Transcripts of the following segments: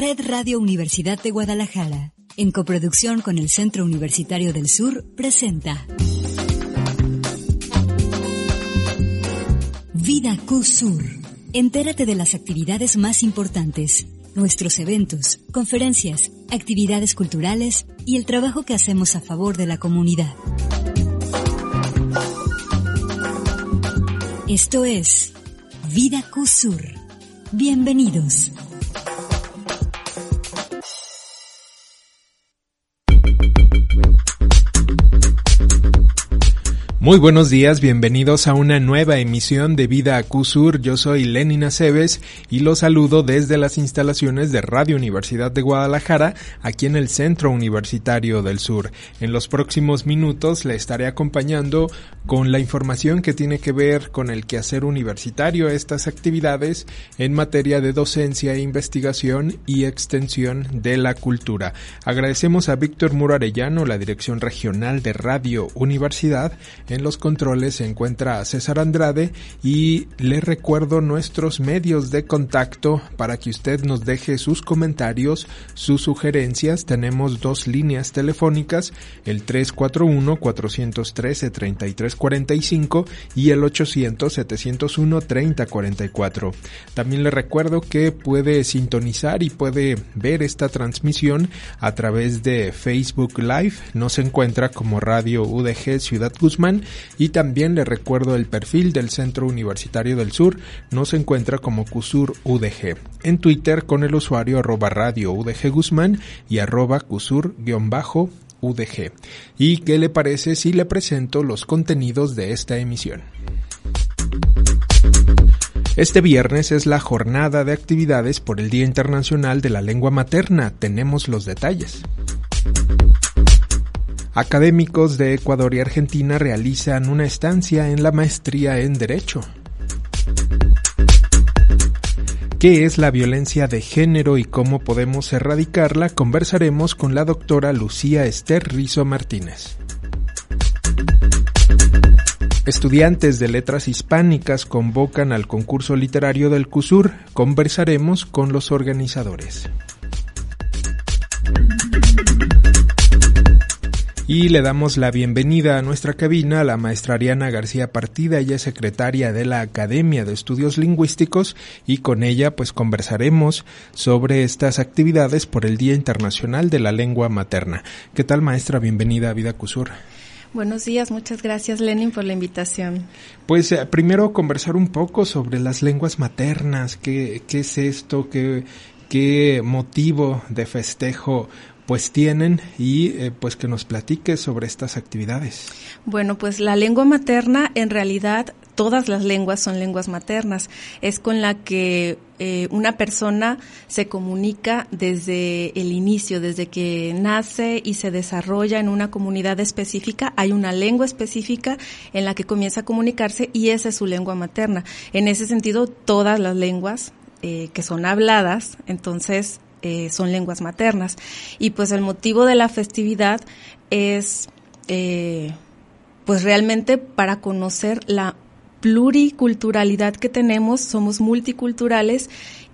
Red Radio Universidad de Guadalajara, en coproducción con el Centro Universitario del Sur, presenta Vida Q-Sur. Entérate de las actividades más importantes, nuestros eventos, conferencias, actividades culturales y el trabajo que hacemos a favor de la comunidad. Esto es Vida Q-Sur. Bienvenidos. Muy buenos días, bienvenidos a una nueva emisión de Vida Acusur. Yo soy Lenin Aceves y los saludo desde las instalaciones de Radio Universidad de Guadalajara, aquí en el Centro Universitario del Sur. En los próximos minutos le estaré acompañando con la información que tiene que ver con el quehacer universitario, estas actividades en materia de docencia, investigación y extensión de la cultura. Agradecemos a Víctor Muro Arellano, la Dirección Regional de Radio Universidad, en los controles se encuentra César Andrade y le recuerdo nuestros medios de contacto para que usted nos deje sus comentarios, sus sugerencias. Tenemos dos líneas telefónicas, el 341-413-3345 y el 800-701-3044. También le recuerdo que puede sintonizar y puede ver esta transmisión a través de Facebook Live. Nos encuentra como Radio UDG Ciudad Guzmán y también le recuerdo el perfil del Centro Universitario del Sur, nos encuentra como CUSUR UDG. En Twitter con el usuario arroba radio UDG Guzmán y arroba CUSUR-UDG. ¿Y qué le parece si le presento los contenidos de esta emisión? Este viernes es la jornada de actividades por el Día Internacional de la Lengua Materna. Tenemos los detalles. Académicos de Ecuador y Argentina realizan una estancia en la maestría en Derecho. ¿Qué es la violencia de género y cómo podemos erradicarla? Conversaremos con la doctora Lucía Esther Rizo Martínez. Estudiantes de letras hispánicas convocan al concurso literario del CUSUR. Conversaremos con los organizadores. Y le damos la bienvenida a nuestra cabina a la maestra Ariana García Partida, ella es secretaria de la Academia de Estudios Lingüísticos y con ella pues conversaremos sobre estas actividades por el Día Internacional de la Lengua Materna. ¿Qué tal maestra? Bienvenida a Vida Cusur. Buenos días, muchas gracias Lenin por la invitación. Pues eh, primero conversar un poco sobre las lenguas maternas, qué, qué es esto, qué, qué motivo de festejo pues tienen y eh, pues que nos platique sobre estas actividades. Bueno, pues la lengua materna en realidad todas las lenguas son lenguas maternas. Es con la que eh, una persona se comunica desde el inicio, desde que nace y se desarrolla en una comunidad específica. Hay una lengua específica en la que comienza a comunicarse y esa es su lengua materna. En ese sentido, todas las lenguas eh, que son habladas, entonces eh, son lenguas maternas. Y pues el motivo de la festividad es eh, pues realmente para conocer la pluriculturalidad que tenemos, somos multiculturales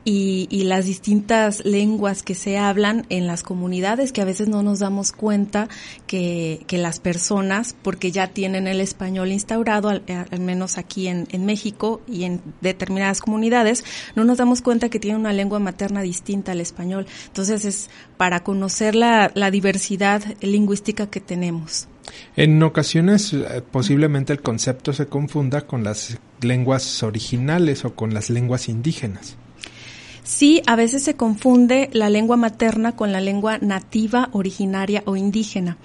y, y, las distintas lenguas que se hablan en las comunidades, que a veces no nos damos cuenta que, que las personas, porque ya tienen el español instaurado, al, al menos aquí en, en, México y en determinadas comunidades, no nos damos cuenta que tienen una lengua materna distinta al español. Entonces es para conocer la, la diversidad lingüística que tenemos. En ocasiones eh, posiblemente el concepto se confunda con las lenguas originales o con las lenguas indígenas. Sí, a veces se confunde la lengua materna con la lengua nativa, originaria o indígena.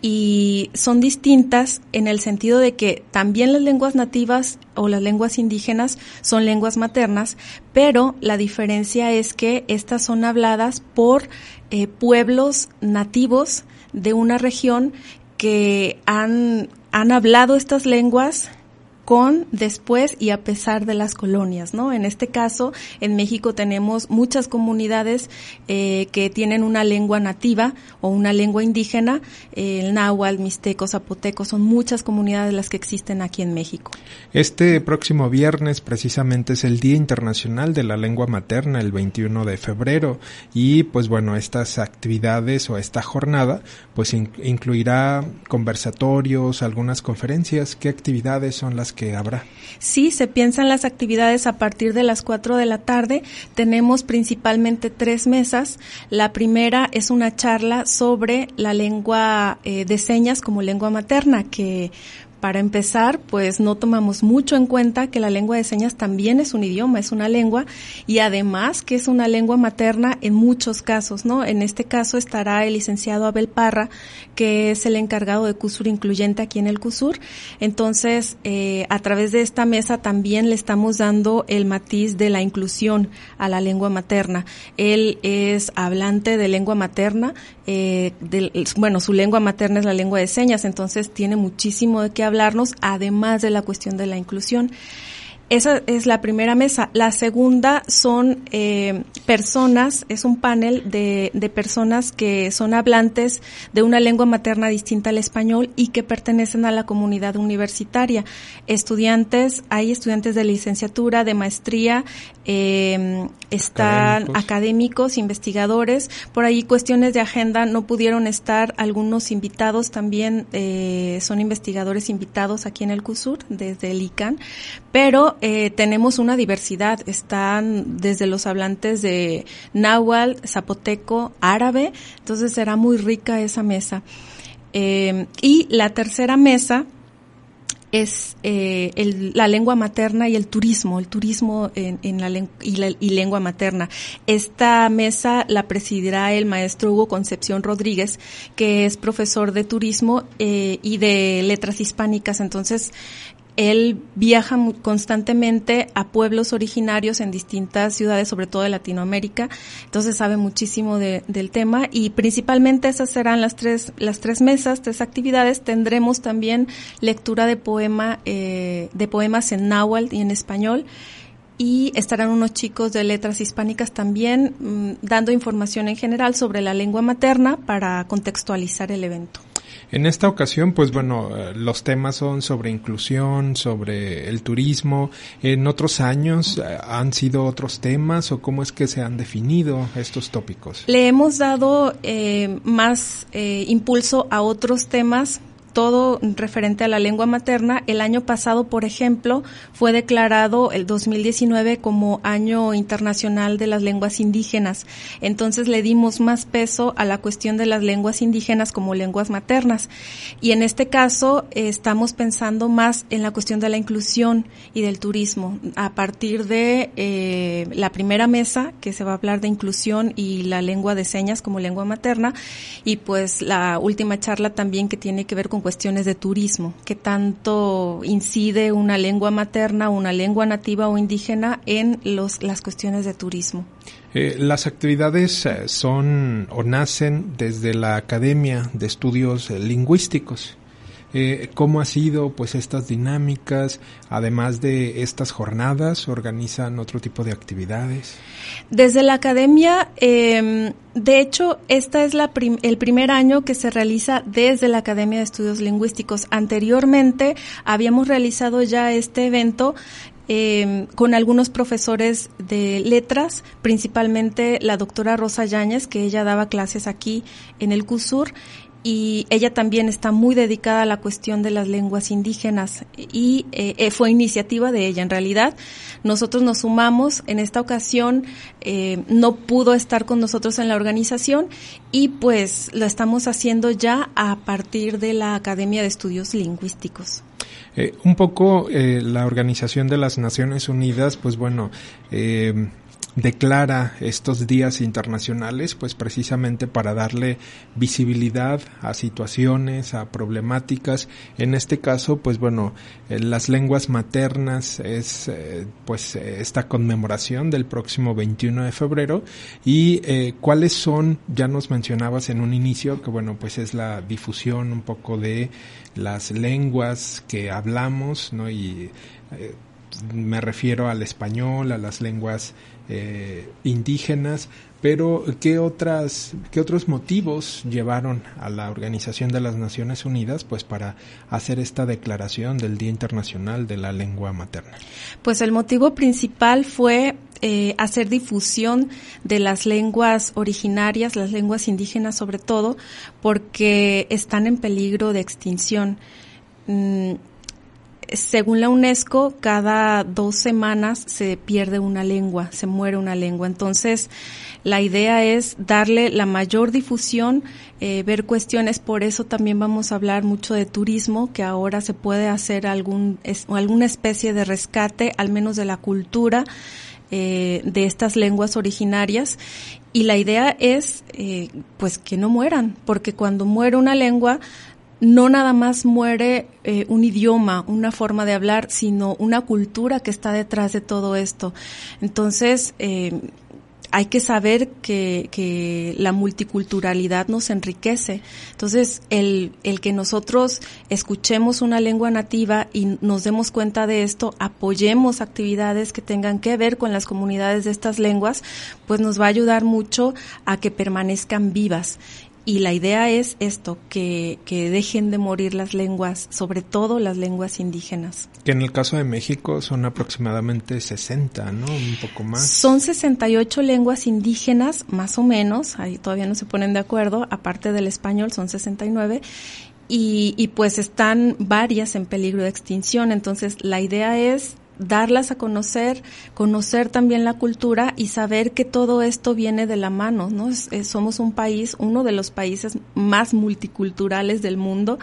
Y son distintas en el sentido de que también las lenguas nativas o las lenguas indígenas son lenguas maternas, pero la diferencia es que estas son habladas por eh, pueblos nativos de una región que han, han hablado estas lenguas con, después y a pesar de las colonias, ¿no? En este caso, en México tenemos muchas comunidades eh, que tienen una lengua nativa o una lengua indígena, el náhuatl, mixteco, zapoteco, son muchas comunidades las que existen aquí en México. Este próximo viernes precisamente es el Día Internacional de la Lengua Materna, el 21 de febrero, y pues bueno, estas actividades o esta jornada pues incluirá conversatorios, algunas conferencias, ¿qué actividades son las que Sí, se piensan las actividades a partir de las 4 de la tarde. Tenemos principalmente tres mesas. La primera es una charla sobre la lengua eh, de señas como lengua materna, que para empezar, pues no tomamos mucho en cuenta que la lengua de señas también es un idioma, es una lengua y además que es una lengua materna en muchos casos, ¿no? En este caso estará el licenciado Abel Parra, que es el encargado de CUSUR incluyente aquí en el CUSUR. Entonces, eh, a través de esta mesa también le estamos dando el matiz de la inclusión a la lengua materna. Él es hablante de lengua materna, eh, bueno, su lengua materna es la lengua de señas, entonces tiene muchísimo de qué hablarnos, además de la cuestión de la inclusión. Esa es la primera mesa. La segunda son eh, personas, es un panel de, de, personas que son hablantes de una lengua materna distinta al español y que pertenecen a la comunidad universitaria. Estudiantes, hay estudiantes de licenciatura, de maestría, eh, están académicos. investigadores. Por ahí cuestiones de agenda no pudieron estar algunos invitados también, eh, son investigadores invitados aquí en el CUSUR desde el ICANN, pero eh, tenemos una diversidad. Están desde los hablantes de náhuatl, zapoteco, árabe. Entonces será muy rica esa mesa. Eh, y la tercera mesa es eh, el, la lengua materna y el turismo, el turismo en, en la, y, la, y, lengua materna. Esta mesa la presidirá el maestro Hugo Concepción Rodríguez, que es profesor de turismo y de letras hispánicas. Entonces, él viaja constantemente a pueblos originarios en distintas ciudades, sobre todo de Latinoamérica, entonces sabe muchísimo de, del tema y principalmente esas serán las tres, las tres mesas, tres actividades. Tendremos también lectura de poema, eh, de poemas en náhuatl y en español y estarán unos chicos de letras hispánicas también mm, dando información en general sobre la lengua materna para contextualizar el evento. En esta ocasión, pues bueno, eh, los temas son sobre inclusión, sobre el turismo. En otros años eh, han sido otros temas o cómo es que se han definido estos tópicos. Le hemos dado eh, más impulso a otros temas todo referente a la lengua materna. El año pasado, por ejemplo, fue declarado el 2019 como Año Internacional de las Lenguas Indígenas. Entonces le dimos más peso a la cuestión de las lenguas indígenas como lenguas maternas. Y en este caso estamos pensando más en la cuestión de la inclusión y del turismo. A partir de eh, la primera mesa, que se va a hablar de inclusión y la lengua de señas como lengua materna, y pues la última charla también que tiene que ver con cuestiones de turismo, qué tanto incide una lengua materna, una lengua nativa o indígena en los, las cuestiones de turismo. Eh, las actividades eh, son o nacen desde la Academia de Estudios Lingüísticos eh, cómo ha sido pues estas dinámicas, además de estas jornadas, organizan otro tipo de actividades. Desde la academia, eh, de hecho, esta es la el primer año que se realiza desde la Academia de Estudios Lingüísticos. Anteriormente habíamos realizado ya este evento eh, con algunos profesores de letras, principalmente la doctora Rosa Yáñez, que ella daba clases aquí en el CUSUR, y ella también está muy dedicada a la cuestión de las lenguas indígenas y eh, eh, fue iniciativa de ella en realidad. Nosotros nos sumamos, en esta ocasión eh, no pudo estar con nosotros en la organización y pues lo estamos haciendo ya a partir de la Academia de Estudios Lingüísticos. un poco la Organización de las Naciones Unidas, pues bueno, declara estos días internacionales pues precisamente para darle visibilidad a situaciones, a problemáticas. En este caso pues bueno, las lenguas maternas es eh, pues esta conmemoración del próximo 21 de febrero y eh, cuáles son, ya nos mencionabas en un inicio que bueno pues es la difusión un poco de las lenguas que hablamos, ¿no? Y eh, me refiero al español, a las lenguas eh, indígenas, pero ¿qué, otras, ¿qué otros motivos llevaron a la Organización de las Naciones Unidas pues para hacer esta declaración del Día Internacional de la Lengua Materna? Pues el motivo principal fue eh, hacer difusión de las lenguas originarias, las lenguas indígenas sobre todo, porque están en peligro de extinción. Mm, según la UNESCO, cada dos semanas se pierde una lengua, se muere una lengua. Entonces, la idea es darle la mayor difusión, eh, ver cuestiones, por eso también vamos a hablar mucho de turismo, que ahora se puede hacer algún, alguna especie de rescate, al menos de la cultura, eh, de estas lenguas originarias y la idea es eh, pues que no mueran porque cuando muere una lengua no nada más muere eh, un idioma, una forma de hablar, sino una cultura que está detrás de todo esto. Entonces, eh, hay que saber que, que, la multiculturalidad nos enriquece. Entonces, el, el que nosotros escuchemos una lengua nativa y nos demos cuenta de esto, apoyemos actividades que tengan que ver con las comunidades de estas lenguas, pues nos va a ayudar mucho a que permanezcan vivas. Y la idea es esto, que, que, dejen de morir las lenguas, sobre todo las lenguas indígenas. Que en el caso de México son aproximadamente 60, ¿no? Un poco más. Son 68 lenguas indígenas, más o menos, ahí todavía no se ponen de acuerdo, aparte del español son 69. Y, y pues están varias en peligro de extinción. Entonces, la idea es darlas a conocer, conocer también la cultura y saber que todo esto viene de la mano, ¿no? somos un país, uno de los países más multiculturales del mundo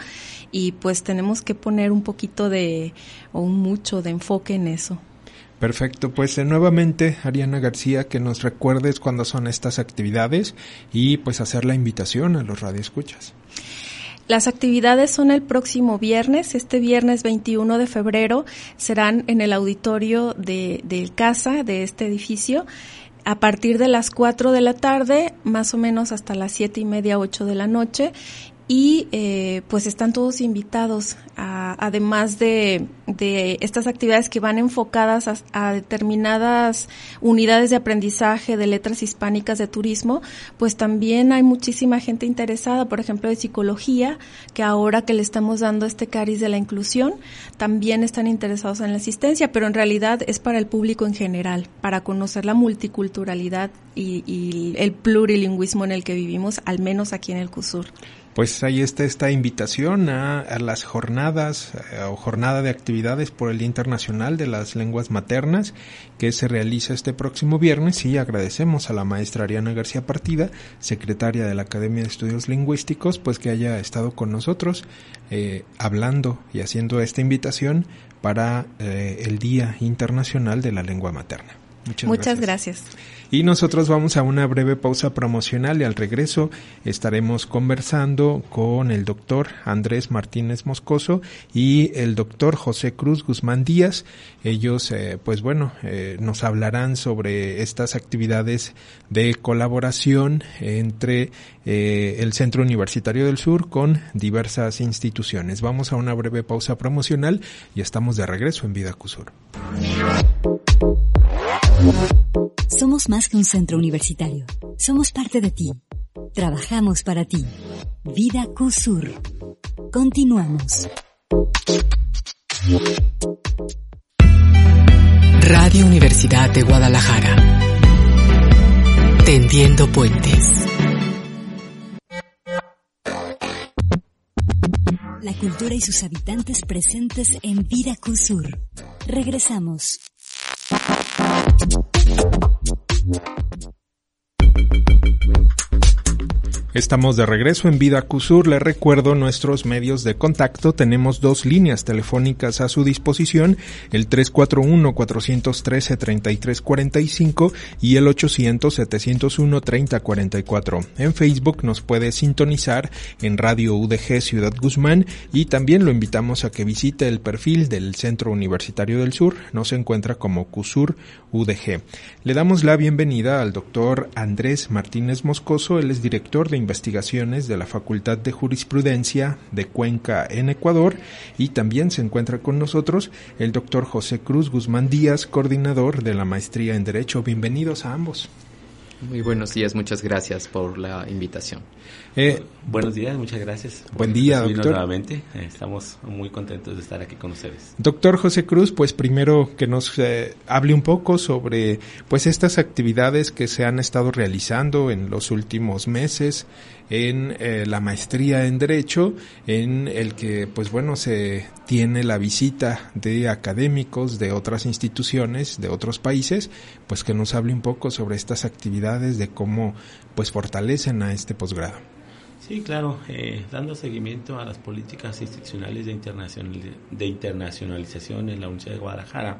y pues tenemos que poner un poquito de, o mucho de enfoque en eso. Perfecto, pues eh, nuevamente Ariana García que nos recuerdes cuándo son estas actividades y pues hacer la invitación a los radioescuchas. Las actividades son el próximo viernes, este viernes 21 de febrero, serán en el auditorio de, de casa de este edificio a partir de las 4 de la tarde, más o menos hasta las siete y media, 8 de la noche, y eh, pues están todos invitados, a, además de, de, estas actividades que van enfocadas a, determinadas unidades de aprendizaje de letras hispánicas de turismo, pues también hay muchísima gente interesada, por ejemplo, de psicología, que ahora que le estamos dando este cariz de la inclusión, también están interesados en la asistencia, pero en realidad es para el público en general, para conocer la multiculturalidad y, y el plurilingüismo en el que vivimos, al menos aquí en el CUSUR pues ahí está esta invitación a, las jornadas eh, o jornada de actividades por el Día Internacional de las Lenguas Maternas que se realiza este próximo viernes y agradecemos a la maestra Ariana García Partida, secretaria de la Academia de Estudios Lingüísticos, pues que haya estado con nosotros eh, hablando y haciendo esta invitación para eh, el Día Internacional de la Lengua Materna. Muchas, gracias. Y nosotros vamos a una breve pausa promocional y al regreso estaremos conversando con el doctor Andrés Martínez Moscoso y el doctor José Cruz Guzmán Díaz. Ellos, eh, pues bueno, eh, nos hablarán sobre estas actividades de colaboración entre eh, el Centro Universitario del Sur con diversas instituciones. Vamos a una breve pausa promocional y estamos de regreso en Vida Cusur. Somos más que un centro universitario. Somos parte de ti. Trabajamos para ti. Vida CUSUR. Continuamos. Radio Universidad de Guadalajara. Tendiendo puentes. La cultura y sus habitantes presentes en Vida CUSUR. Regresamos. Thank you. Estamos de regreso en Vida Cusur. Le recuerdo nuestros medios de contacto. Tenemos dos líneas telefónicas a su disposición, el 341-413-3345 y el 800-701-3044. En Facebook nos puede sintonizar en Radio UDG Ciudad Guzmán y también lo invitamos a que visite el perfil del Centro Universitario del Sur. Nos encuentra como Cusur UDG. Le damos la bienvenida al doctor Andrés Martínez Moscoso. Director de investigaciones de la Facultad de Jurisprudencia de Cuenca en Ecuador y también se encuentra con nosotros el doctor José Cruz Guzmán Díaz, coordinador de la maestría en Derecho. Bienvenidos a ambos. Muy buenos días, muchas gracias por la invitación. Eh, buenos días, muchas gracias. Buen día, doctor. Nuevamente, eh, estamos muy contentos de estar aquí con ustedes. Doctor José Cruz, pues primero que nos eh, hable un poco sobre pues estas actividades que se han estado realizando en los últimos meses en la maestría en derecho en el que pues bueno se tiene la visita de académicos de otras instituciones de otros países pues que nos hable un poco sobre estas actividades de cómo pues fortalecen a este posgrado Sí, claro, eh, dando seguimiento a las políticas institucionales de, de internacionalización en la Universidad de Guadalajara.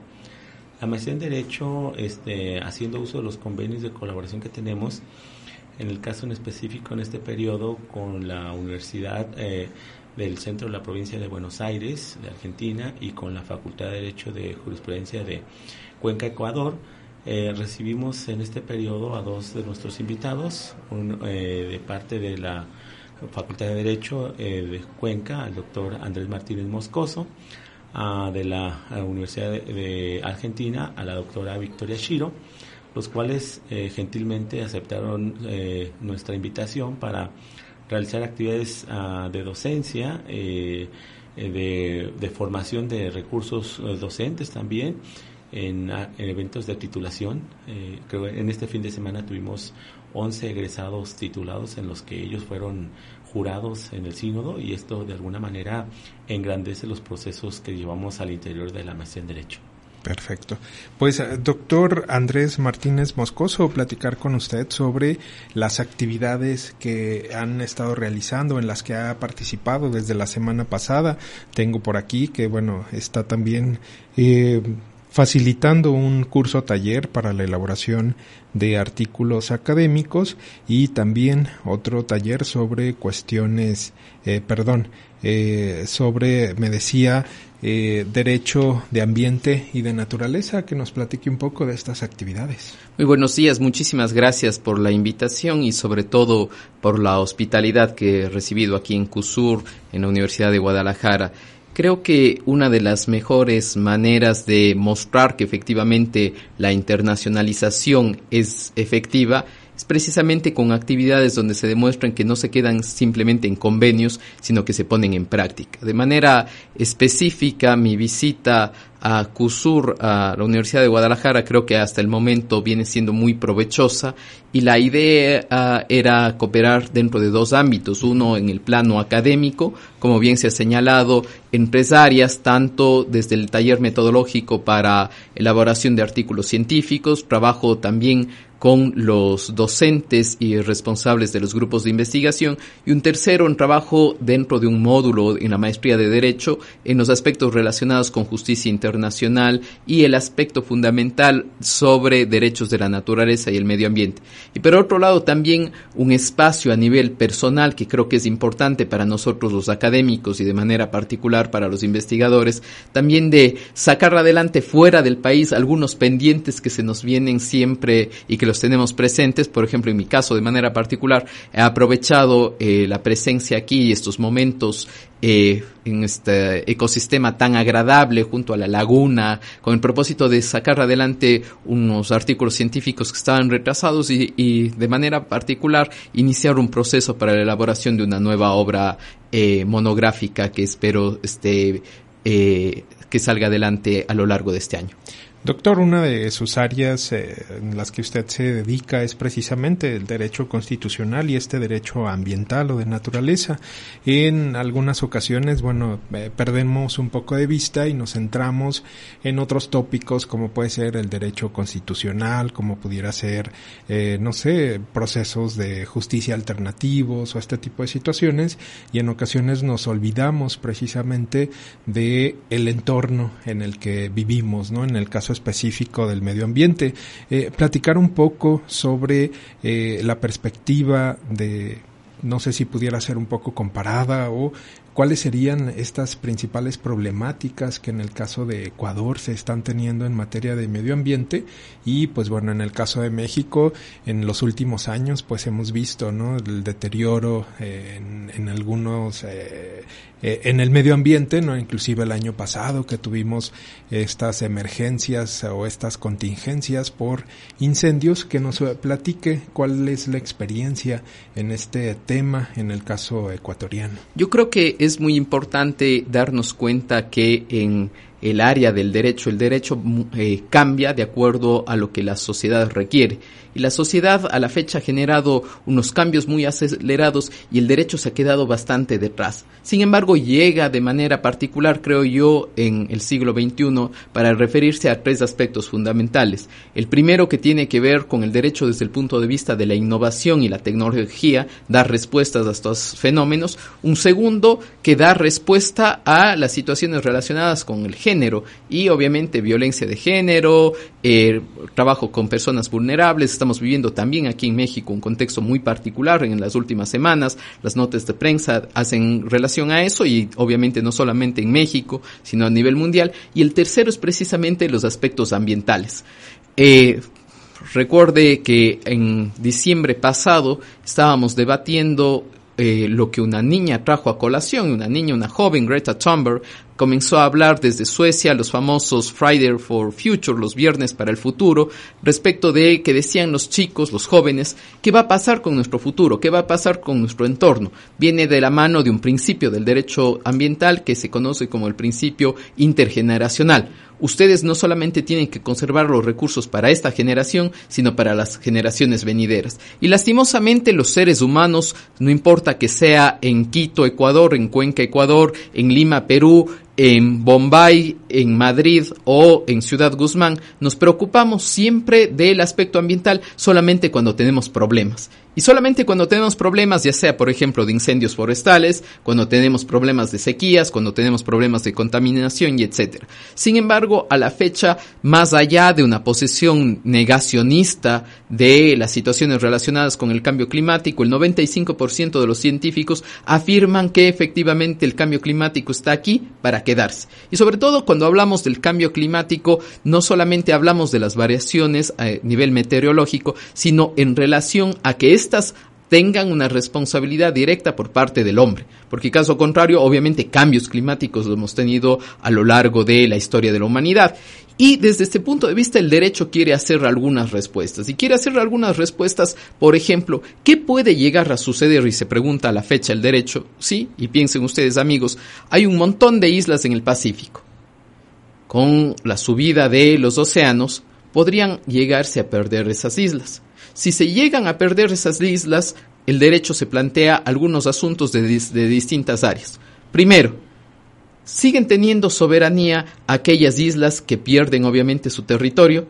La maestría en Derecho, este, haciendo uso de los convenios de colaboración que tenemos, en el caso en específico en este periodo con la Universidad eh, del Centro de la Provincia de Buenos Aires, de Argentina, y con la Facultad de Derecho de Jurisprudencia de Cuenca, Ecuador, eh, recibimos en este periodo a dos de nuestros invitados, de parte de la Facultad de Derecho eh, de Cuenca, al doctor Andrés Martínez Moscoso, de la Universidad de, Argentina, a la doctora Victoria Shiro, los cuales eh, gentilmente aceptaron eh, nuestra invitación para realizar actividades ah, de docencia, de, de, formación de recursos docentes también, en, en, eventos de titulación. creo que en este fin de semana tuvimos 11 egresados titulados en los que ellos fueron jurados en el sínodo y esto de alguna manera engrandece los procesos que llevamos al interior de la maestría en Derecho. Perfecto. Pues eh, doctor Andrés Martínez Moscoso, platicar con usted sobre las actividades que han estado realizando, en las que ha participado desde la semana pasada. Tengo por aquí que, bueno, está también eh, facilitando un curso taller para la elaboración de artículos académicos y también otro taller sobre cuestiones, eh, perdón, eh, sobre, me decía, eh, derecho de ambiente y de naturaleza, que nos platique un poco de estas actividades. Muy buenos días, muchísimas gracias por la invitación y sobre todo por la hospitalidad que he recibido aquí en CUSUR, en la Universidad de Guadalajara. Creo que una de las mejores maneras de mostrar que efectivamente la internacionalización es efectiva es precisamente con actividades donde se demuestran que no se quedan simplemente en convenios, sino que se ponen en práctica. De manera específica, mi visita a CUSUR, a la Universidad de Guadalajara, creo que hasta el momento viene siendo muy provechosa y la idea ah, era cooperar dentro de dos ámbitos, uno en el plano académico, como bien se ha señalado, empresarias, tanto desde el taller metodológico para elaboración de artículos científicos, trabajo también con los docentes y responsables de los grupos de investigación y un tercero en trabajo dentro de un módulo en la maestría de derecho en los aspectos relacionados con justicia internacional y el aspecto fundamental sobre derechos de la naturaleza y el medio ambiente. Y por otro lado también un espacio a nivel personal que creo que es importante para nosotros los académicos y de manera particular para los investigadores, también de sacar adelante fuera del país algunos pendientes que se nos vienen siempre y que los tenemos presentes. Por ejemplo, en mi caso, de manera particular, he aprovechado eh, la presencia aquí y estos momentos eh, en este ecosistema tan agradable junto a la laguna, con el propósito de sacar adelante unos artículos científicos que estaban retrasados y, de manera particular iniciar un proceso para la elaboración de una nueva obra eh, monográfica que espero esté eh, que salga adelante a lo largo de este año. Doctor, una de sus áreas eh, en las que usted se dedica es precisamente el derecho constitucional y este derecho ambiental o de naturaleza. En algunas ocasiones, bueno, eh, perdemos un poco de vista y nos centramos en otros tópicos como puede ser el derecho constitucional, como pudiera ser, eh, no sé, procesos de justicia alternativos o este tipo de situaciones y en ocasiones nos olvidamos precisamente de el entorno en el que vivimos, ¿no? En el caso específico del medio ambiente. Eh, platicar un poco sobre eh, la perspectiva de, no sé si pudiera ser un poco comparada o cuáles serían estas principales problemáticas que en el caso de Ecuador se están teniendo en materia de medio ambiente y pues bueno en el caso de México en los últimos años pues hemos visto no el deterioro eh, en, algunos eh, eh, en el medio ambiente no inclusive el año pasado que tuvimos estas emergencias o estas contingencias por incendios. Que nos platique cuál es la experiencia en este tema en el caso ecuatoriano. Yo creo que muy importante darnos cuenta que en el área del derecho, el derecho eh, cambia de acuerdo a lo que la sociedad requiere y la sociedad a la fecha ha generado unos cambios muy acelerados y el derecho se ha quedado bastante detrás. Sin embargo, llega de manera particular, creo yo, en el siglo XXI para referirse a tres aspectos fundamentales. El primero que tiene que ver con el derecho desde el punto de vista de la innovación y la tecnología, dar respuestas a estos fenómenos. Un segundo que da respuesta a las situaciones relacionadas con el género y obviamente violencia de género, eh, trabajo con personas vulnerables, estamos viviendo también aquí en México un contexto muy particular en las últimas semanas. Las notas de prensa hacen relación a eso y obviamente no solamente en México, sino a nivel mundial. Y el tercero es precisamente los aspectos ambientales. Eh, recuerde que en diciembre pasado estábamos debatiendo eh, lo que una niña trajo a colación, una niña, una joven, Greta Thunberg, comenzó a hablar desde Suecia los famosos Friday for Future, los viernes para el futuro, respecto de que decían los chicos, los jóvenes, qué va a pasar con nuestro futuro, qué va a pasar con nuestro entorno. Viene de la mano de un principio del derecho ambiental que se conoce como el principio intergeneracional. Ustedes no solamente tienen que conservar los recursos para esta generación, sino para las generaciones venideras. Y lastimosamente los seres humanos, no importa que sea en Quito, Ecuador, en Cuenca, Ecuador, en Lima, Perú, en Bombay, en Madrid o en Ciudad Guzmán, nos preocupamos siempre del aspecto ambiental solamente cuando tenemos problemas. Y solamente cuando tenemos problemas, ya sea por ejemplo de incendios forestales, cuando tenemos problemas de sequías, cuando tenemos problemas de contaminación y etcétera. Sin embargo, a la fecha, más allá de una posición negacionista de las situaciones relacionadas con el cambio climático, el 95% de los científicos afirman que efectivamente el cambio climático está aquí para Y sobre todo cuando hablamos del cambio climático, no solamente hablamos de las variaciones a nivel meteorológico, sino en relación a que estas tengan una responsabilidad directa por parte del hombre, porque caso contrario, obviamente cambios climáticos lo hemos tenido a lo largo de la historia de la humanidad. Y desde este punto de vista el derecho quiere hacer algunas respuestas. Y quiere hacer algunas respuestas, por ejemplo, ¿qué puede llegar a suceder? Y se pregunta a la fecha el derecho. Sí, y piensen ustedes amigos, hay un montón de islas en el Pacífico. Con la subida de los océanos, podrían llegarse a perder esas islas. Si se llegan a perder esas islas, el derecho se plantea algunos asuntos de, distintas áreas. Primero, siguen teniendo soberanía aquellas islas que pierden obviamente su territorio,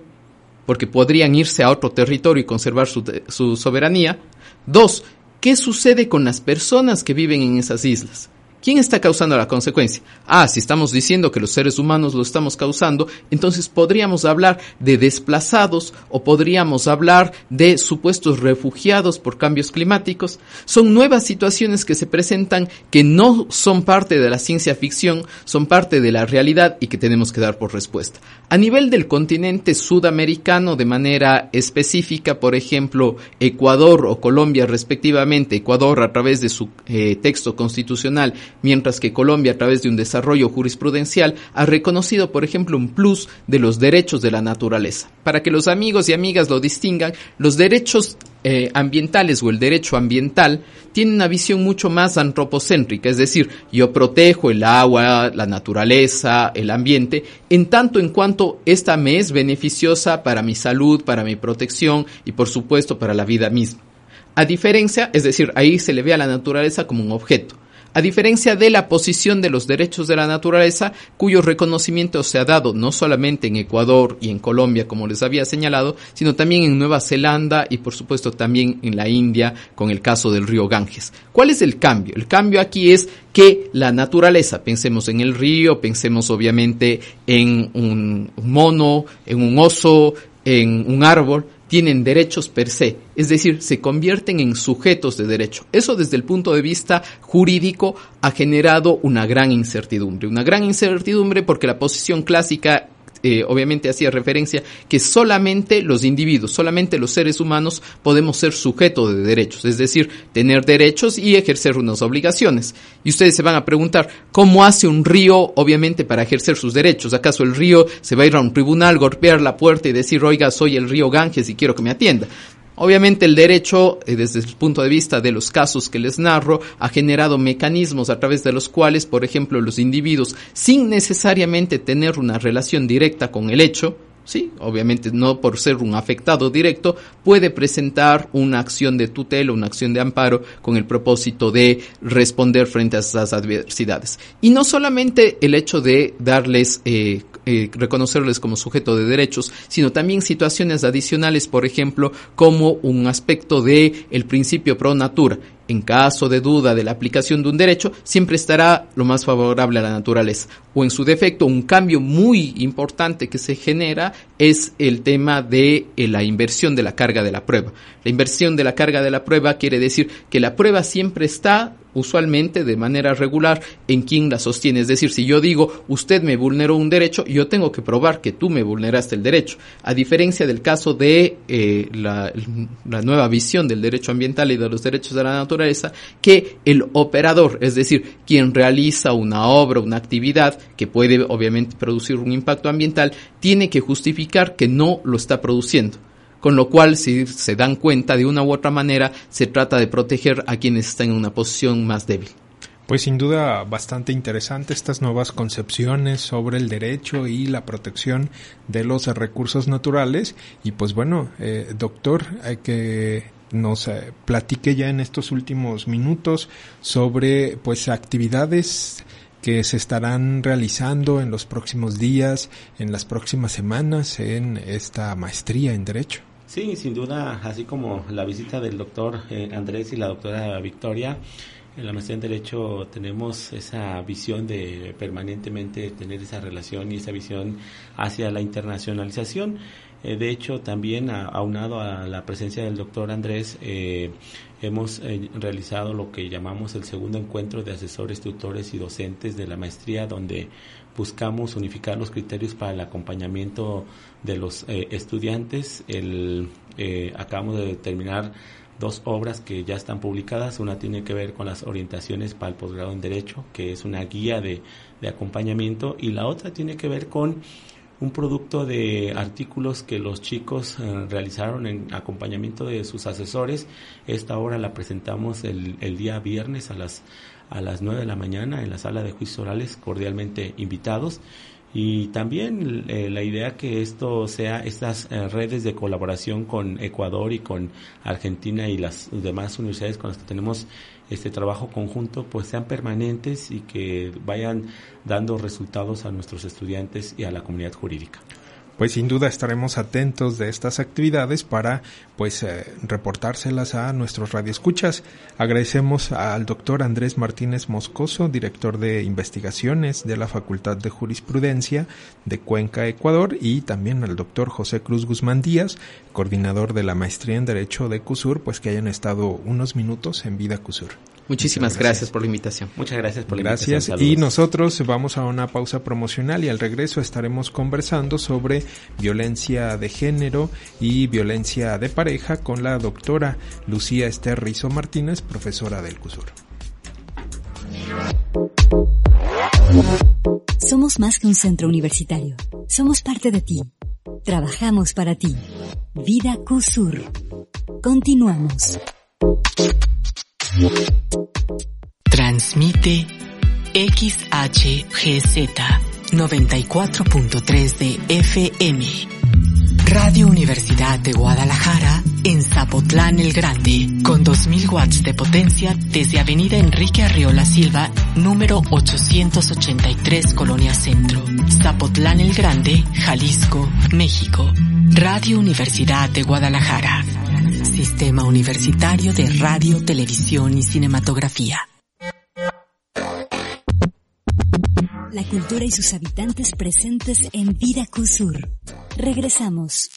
porque podrían irse a otro territorio y conservar su, su soberanía. Dos, ¿qué sucede con las personas que viven en esas islas? ¿Quién está causando la consecuencia? Ah, si estamos diciendo que los seres humanos lo estamos causando, entonces podríamos hablar de desplazados o podríamos hablar de supuestos refugiados por cambios climáticos. Son nuevas situaciones que se presentan que no son parte de la ciencia ficción, son parte de la realidad y que tenemos que dar por respuesta. A nivel del continente sudamericano, de manera específica, por ejemplo, Ecuador o Colombia respectivamente, Ecuador a través de su eh, texto constitucional mientras que Colombia, a través de un desarrollo jurisprudencial, ha reconocido, por ejemplo, un plus de los derechos de la naturaleza. Para que los amigos y amigas lo distingan, los derechos eh, ambientales o el derecho ambiental tiene una visión mucho más antropocéntrica, es decir, yo protejo el agua, la naturaleza, el ambiente, en tanto en cuanto esta me es beneficiosa para mi salud, para mi protección y por supuesto para la vida misma. A diferencia, es decir, ahí se le ve a la naturaleza como un objeto a diferencia de la posición de los derechos de la naturaleza, cuyo reconocimiento se ha dado no solamente en Ecuador y en Colombia, como les había señalado, sino también en Nueva Zelanda y por supuesto también en la India con el caso del río Ganges. ¿Cuál es el cambio? El cambio aquí es que la naturaleza, pensemos en el río, pensemos obviamente en un mono, en un oso, en un árbol, tienen derechos per se, es decir, se convierten en sujetos de derecho. Eso desde el punto de vista jurídico ha generado una gran incertidumbre, una gran incertidumbre porque la posición clásica eh, obviamente hacía referencia que solamente los individuos, solamente los seres humanos podemos ser sujetos de derechos, es decir, tener derechos y ejercer unas obligaciones. Y ustedes se van a preguntar, ¿cómo hace un río, obviamente, para ejercer sus derechos? ¿Acaso el río se va a ir a un tribunal, golpear la puerta y decir, oiga, soy el río Ganges y quiero que me atienda? Obviamente el derecho, eh, desde el punto de vista de los casos que les narro, ha generado mecanismos a través de los cuales, por ejemplo, los individuos, sin necesariamente tener una relación directa con el hecho, sí, obviamente no por ser un afectado directo, puede presentar una acción de tutela, una acción de amparo con el propósito de responder frente a esas adversidades. Y no solamente el hecho de darles eh, eh, reconocerles como sujeto de derechos, sino también situaciones adicionales, por ejemplo, como un aspecto de el principio pro natura. En caso de duda de la aplicación de un derecho, siempre estará lo más favorable a la naturaleza. O en su defecto, un cambio muy importante que se genera es el tema de eh, la inversión de la carga de la prueba. La inversión de la carga de la prueba quiere decir que la prueba siempre está usualmente de manera regular en quien la sostiene. Es decir, si yo digo usted me vulneró un derecho, yo tengo que probar que tú me vulneraste el derecho. A diferencia del caso de eh, la, la nueva visión del derecho ambiental y de los derechos de la naturaleza, que el operador, es decir, quien realiza una obra, una actividad que puede obviamente producir un impacto ambiental, tiene que justificar que no lo está produciendo con lo cual si se dan cuenta de una u otra manera se trata de proteger a quienes están en una posición más débil. Pues sin duda bastante interesante estas nuevas concepciones sobre el derecho y la protección de los recursos naturales y pues bueno, eh, doctor, hay que nos eh, platique ya en estos últimos minutos sobre pues actividades que se estarán realizando en los próximos días, en las próximas semanas en esta maestría en Derecho. Sí, sin duda, así como la visita del doctor eh, Andrés y la doctora Victoria, en la maestría en Derecho tenemos esa visión de permanentemente tener esa relación y esa visión hacia la internacionalización. Eh, de hecho, también aunado a la presencia del doctor Andrés, eh, hemos realizado lo que llamamos el segundo encuentro de asesores, tutores y docentes de la maestría, donde buscamos unificar los criterios para el acompañamiento de los eh, estudiantes. Eh, acabamos de terminar dos obras que ya están publicadas. Una tiene que ver con las orientaciones para el posgrado en Derecho, que es una guía de, de acompañamiento, y la otra tiene que ver con un producto de artículos que los chicos eh, realizaron en acompañamiento de sus asesores. Esta obra la presentamos el, el día viernes a las a las 9 de la mañana en la sala de juicios orales, cordialmente invitados. Y también eh, la idea que esto sea estas eh, redes de colaboración con Ecuador y con Argentina y las demás universidades con las que tenemos este trabajo conjunto, pues sean permanentes y que vayan dando resultados a nuestros estudiantes y a la comunidad jurídica pues sin duda estaremos atentos de estas actividades para pues eh, reportárselas a nuestros radioescuchas. Agradecemos al doctor Andrés Martínez Moscoso, director de investigaciones de la Facultad de Jurisprudencia de Cuenca, Ecuador, y también al doctor José Cruz Guzmán Díaz, coordinador de la maestría en Derecho de CUSUR, pues que hayan estado unos minutos en Vida CUSUR. Muchísimas gracias. por la invitación. Muchas gracias por la gracias. invitación. Y nosotros vamos a una pausa promocional y al regreso estaremos conversando sobre violencia de género y violencia de pareja con la doctora Lucía Esther Rizo Martínez, profesora del CUSUR. Somos más que un centro universitario. Somos parte de ti. Trabajamos para ti. Vida CUSUR. Continuamos. Transmite XHGZ 94.3 de FM. Radio Universidad de Guadalajara en Zapotlán el Grande, con 2000 watts de potencia desde Avenida Enrique Arriola Silva, número 883, Colonia Centro, Zapotlán el Grande, Jalisco, México. Radio Universidad de Guadalajara. Sistema Universitario de Radio, Televisión y Cinematografía. La cultura y sus habitantes presentes en Vida Cusur. Regresamos.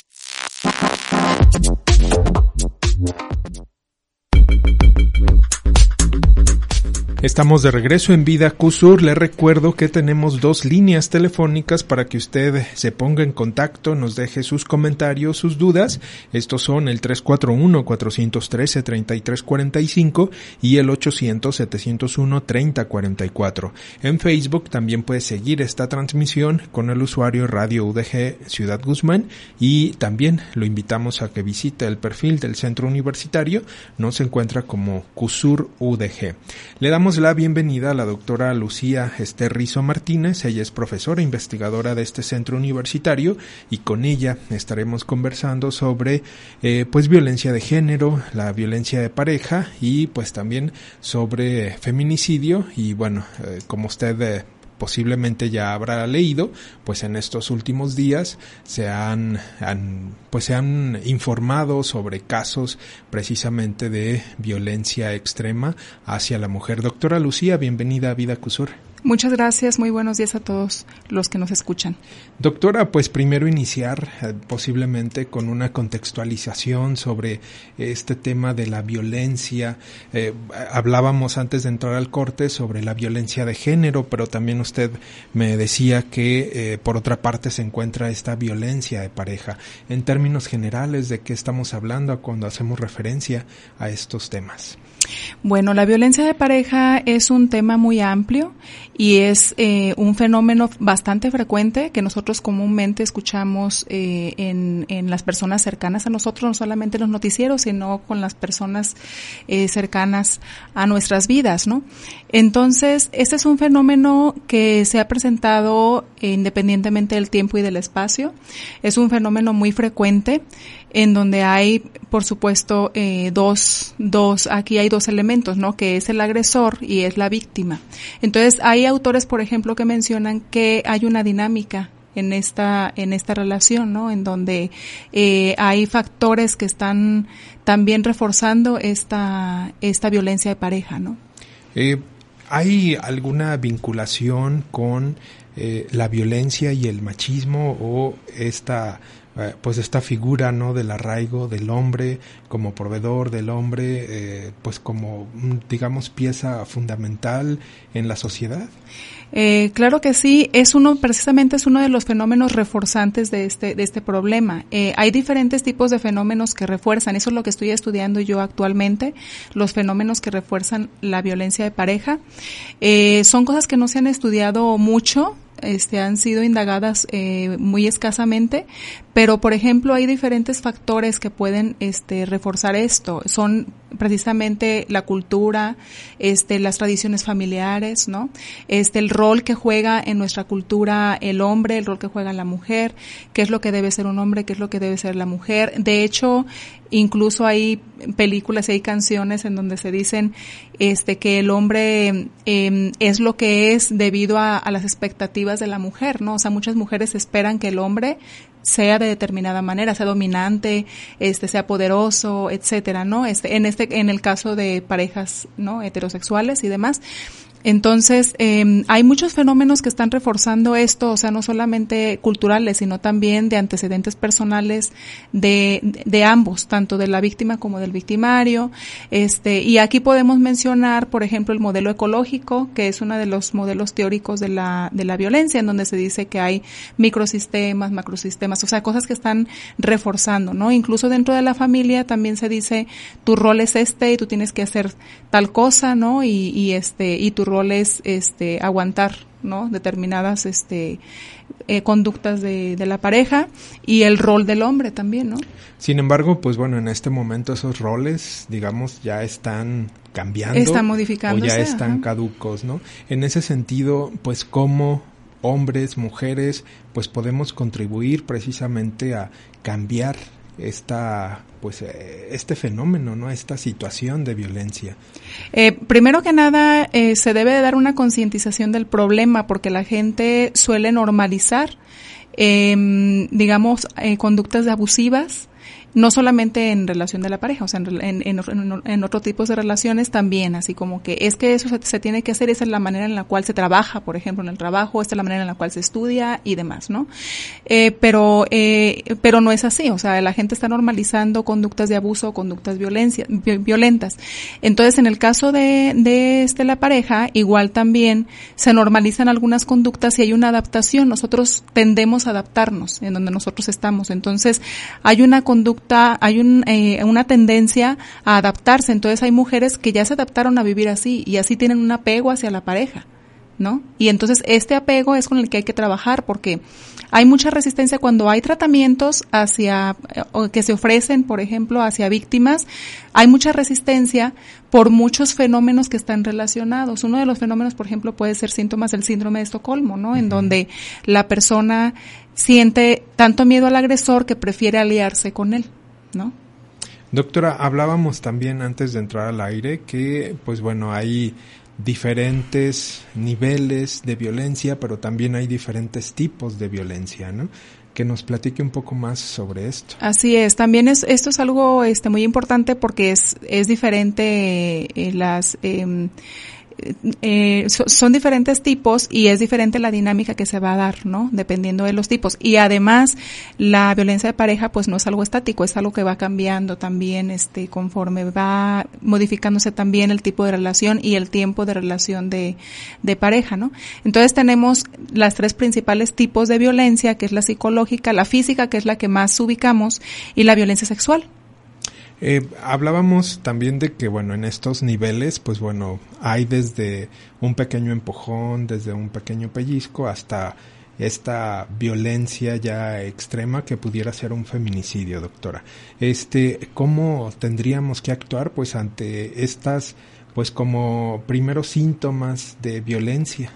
Estamos de regreso en Vida Cusur. Le recuerdo que tenemos dos líneas telefónicas para que usted se ponga en contacto, nos deje sus comentarios, sus dudas. Estos son el 341-413-3345 y el 800-701-3044. En Facebook también puede seguir esta transmisión con el usuario Radio UDG Ciudad Guzmán y también lo invitamos a que visite el perfil del centro universitario. Nos encuentra como Cusur UDG. Le damos la bienvenida a la doctora Lucía Esther Rizo Martínez. Ella es profesora investigadora de este centro universitario y con ella estaremos conversando sobre eh, pues violencia de género, la violencia de pareja y pues también sobre feminicidio y bueno, eh, como usted eh, posiblemente ya habrá leído, pues en estos últimos días se han, pues se han informado sobre casos precisamente de violencia extrema hacia la mujer. Doctora Lucía, bienvenida a Vida Cusur. Muchas gracias, muy buenos días a todos los que nos escuchan. Doctora, pues primero iniciar eh, posiblemente con una contextualización sobre este tema de la violencia. Eh, hablábamos antes de entrar al corte sobre la violencia de género, pero también usted me decía que eh, por otra parte se encuentra esta violencia de pareja. En términos generales, ¿de qué estamos hablando cuando hacemos referencia a estos temas? Bueno, la violencia de pareja es un tema muy amplio y es eh, un fenómeno bastante frecuente que nosotros comúnmente escuchamos eh, en, en, las personas cercanas a nosotros, no solamente en los noticieros, sino con las personas eh, cercanas a nuestras vidas, ¿no? Entonces, este es un fenómeno que se ha presentado independientemente del tiempo y del espacio. Es un fenómeno muy frecuente en donde hay, por supuesto, eh, dos, dos, aquí hay dos elementos, ¿no? Que es el agresor y es la víctima. Entonces, hay autores, por ejemplo, que mencionan que hay una dinámica en esta en esta relación, ¿no? En donde eh, hay factores que están también reforzando esta esta violencia de pareja, ¿no? Eh, ¿Hay alguna vinculación con eh, la violencia y el machismo o esta eh, pues esta figura no del arraigo del hombre como proveedor del hombre eh, pues como mm, digamos pieza fundamental en la sociedad eh, claro que sí, es uno, precisamente es uno de los fenómenos reforzantes de este, de este problema. Eh, hay diferentes tipos de fenómenos que refuerzan, eso es lo que estoy estudiando yo actualmente, los fenómenos que refuerzan la violencia de pareja. Son cosas que no se han estudiado mucho, este, han sido indagadas eh, muy escasamente, pero por ejemplo hay diferentes factores que pueden este, reforzar esto. Son precisamente la cultura, este, las tradiciones familiares, ¿no? Este, el rol que juega en nuestra cultura el hombre, el rol que juega la mujer, qué es lo que debe ser un hombre, qué es lo que debe ser la mujer. De hecho, incluso hay películas y hay canciones en donde se dicen este que el hombre em, es lo que es debido a, a, las expectativas de la mujer, ¿no? O sea, muchas mujeres esperan que el hombre sea de determinada manera, sea dominante, este, sea poderoso, etcétera, ¿no? Este, en este, en el caso de parejas, ¿no? Heterosexuales y demás. Entonces, eh, hay muchos fenómenos que están reforzando esto, o sea, no solamente culturales, sino también de antecedentes personales de, de ambos, tanto de la víctima como del victimario. Este, y aquí podemos mencionar, por ejemplo, el modelo ecológico, que es uno de los modelos teóricos de la, de la violencia, en donde se dice que hay microsistemas, macrosistemas, o sea, cosas que están reforzando, ¿no? Incluso dentro de la familia también se dice, tu rol es este y tú tienes que hacer tal cosa, ¿no? Y, y este, y tu rol es este, aguantar ¿no? Determinadas este, eh, conductas de, de, la pareja y el rol del hombre también, ¿no? Sin embargo, pues bueno, en este momento esos roles, digamos, ya están cambiando. Están modificándose. O ya están caducos, ¿no? En ese sentido, pues cómo hombres, mujeres, pues podemos contribuir precisamente a cambiar esta pues eh, este fenómeno, ¿no? Esta situación de violencia. Eh, primero que nada, eh, se debe de dar una concientización del problema porque la gente suele normalizar, em, digamos, conductas abusivas no solamente en relación de la pareja, o sea, en, en, en, otro tipos de relaciones también, así como que es que eso se, tiene que hacer, esa es la manera en la cual se trabaja, por ejemplo, en el trabajo, esta es la manera en la cual se estudia y demás, ¿no? Eh, pero, eh, pero no es así, o sea, la gente está normalizando conductas de abuso conductas violencia, violentas. Entonces, en el caso de, de este, la pareja, igual también se normalizan algunas conductas y hay una adaptación, nosotros tendemos a adaptarnos en donde nosotros estamos, entonces hay una conducta hay eh, una tendencia a adaptarse. Entonces hay mujeres que ya se adaptaron a vivir así y así tienen un apego hacia la pareja. ¿No? Y entonces este apego es con el que hay que trabajar porque hay mucha resistencia cuando hay tratamientos hacia eh, que se ofrecen, por ejemplo, hacia víctimas, hay mucha resistencia por muchos fenómenos que están relacionados. Uno de los fenómenos, por ejemplo, puede ser síntomas del síndrome de Estocolmo, ¿no? En donde la persona siente tanto miedo al agresor que prefiere aliarse con él, ¿no? Doctora, hablábamos también antes de entrar al aire que, pues bueno, hay diferentes niveles de violencia, pero también hay diferentes tipos de violencia, ¿no? Que nos platique un poco más sobre esto. Así es, también es, esto es algo este, muy importante porque es, es diferente eh, las... Eh, eh, son diferentes tipos y es diferente la dinámica que se va a dar, ¿no? Dependiendo de los tipos. Y además, la violencia de pareja, pues no es algo estático, es algo que va cambiando también, este, conforme va modificándose también el tipo de relación y el tiempo de relación de, de pareja, ¿no? Entonces tenemos las tres principales tipos de violencia, que es la psicológica, la física, que es la que más ubicamos, y la violencia sexual. Eh, hablábamos también de que, bueno, en estos niveles, pues bueno, hay desde un pequeño empujón, desde un pequeño pellizco, hasta esta violencia ya extrema que pudiera ser un feminicidio, doctora. Este, ¿cómo tendríamos que actuar, pues, ante estas, pues, como primeros síntomas de violencia?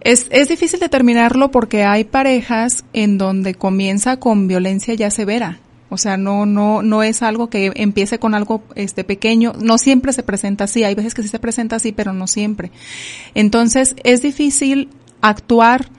Es, es difícil determinarlo porque hay parejas en donde comienza con violencia ya severa o sea, no, no, no es algo que empiece con algo este pequeño. No siempre se presenta así. Hay veces que sí se presenta así, pero no siempre. Entonces, es difícil actuar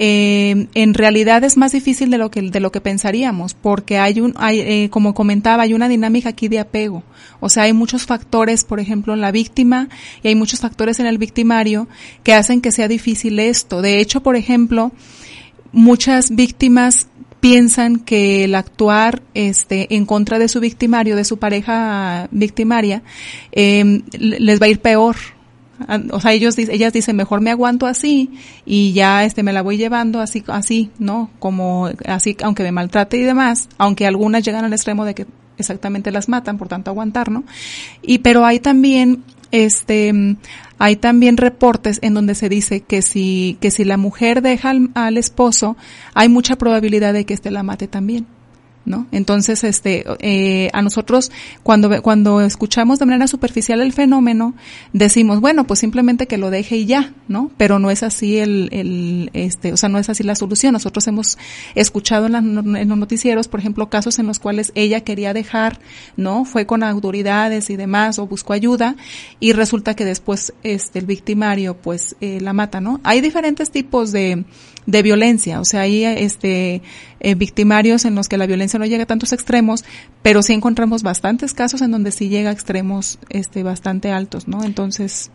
eh, en realidad es más difícil de lo que de lo que pensaríamos porque hay un hay, eh, como comentaba hay una dinámica aquí de apego o sea hay muchos factores por ejemplo en la víctima y hay muchos factores en el victimario que hacen que sea difícil esto de hecho por ejemplo muchas víctimas piensan que el actuar este en contra de su victimario, de su pareja victimaria, eh, les va a ir peor. O sea, ellos ellas dicen, mejor me aguanto así y ya este me la voy llevando así así, ¿no? Como así aunque me maltrate y demás, aunque algunas llegan al extremo de que exactamente las matan, por tanto aguantar, ¿no? Y pero hay también este hay también reportes en donde se dice que si que si la mujer deja al, esposo hay mucha probabilidad de que éste la mate también ¿no? Entonces, este, eh, a nosotros cuando cuando escuchamos de manera superficial el fenómeno decimos, bueno, pues simplemente que lo deje y ya, ¿no? Pero no es así el, el este, o sea, no es así la solución. Nosotros hemos escuchado en, en, los noticieros, por ejemplo, casos en los cuales ella quería dejar, ¿no? Fue con autoridades y demás o buscó ayuda y resulta que después, este, el victimario, pues, eh, la mata, ¿no? Hay diferentes tipos de de violencia. O sea, hay este, eh, victimarios en los que la violencia no llega a tantos extremos, pero sí encontramos bastantes casos en donde sí llega a extremos este, bastante altos, ¿no? Entonces...